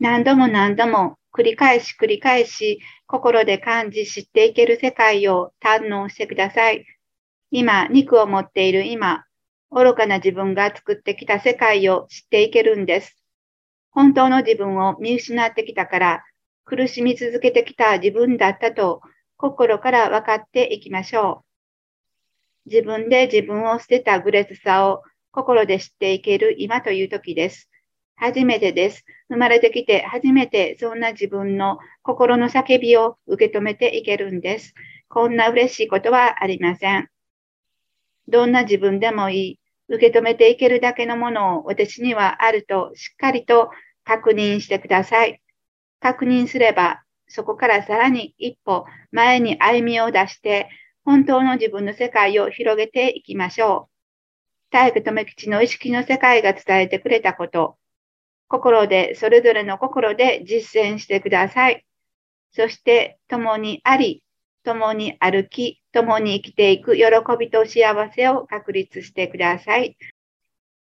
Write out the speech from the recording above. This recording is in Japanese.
何度も何度も繰り返し繰り返し心で感じ知っていける世界を堪能してください。今、肉を持っている今、愚かな自分が作ってきた世界を知っていけるんです。本当の自分を見失ってきたから、苦しみ続けてきた自分だったと心から分かっていきましょう。自分で自分を捨てたグレスさを心で知っていける今という時です。初めてです。生まれてきて初めてそんな自分の心の叫びを受け止めていけるんです。こんな嬉しいことはありません。どんな自分でもいい。受け止めていけるだけのものを私にはあるとしっかりと確認してください。確認すれば、そこからさらに一歩前に歩みを出して、本当の自分の世界を広げていきましょう。大工留吉の意識の世界が伝えてくれたこと、心で、それぞれの心で実践してください。そして、共にあり、共に歩き、共に生きていく喜びと幸せを確立してください。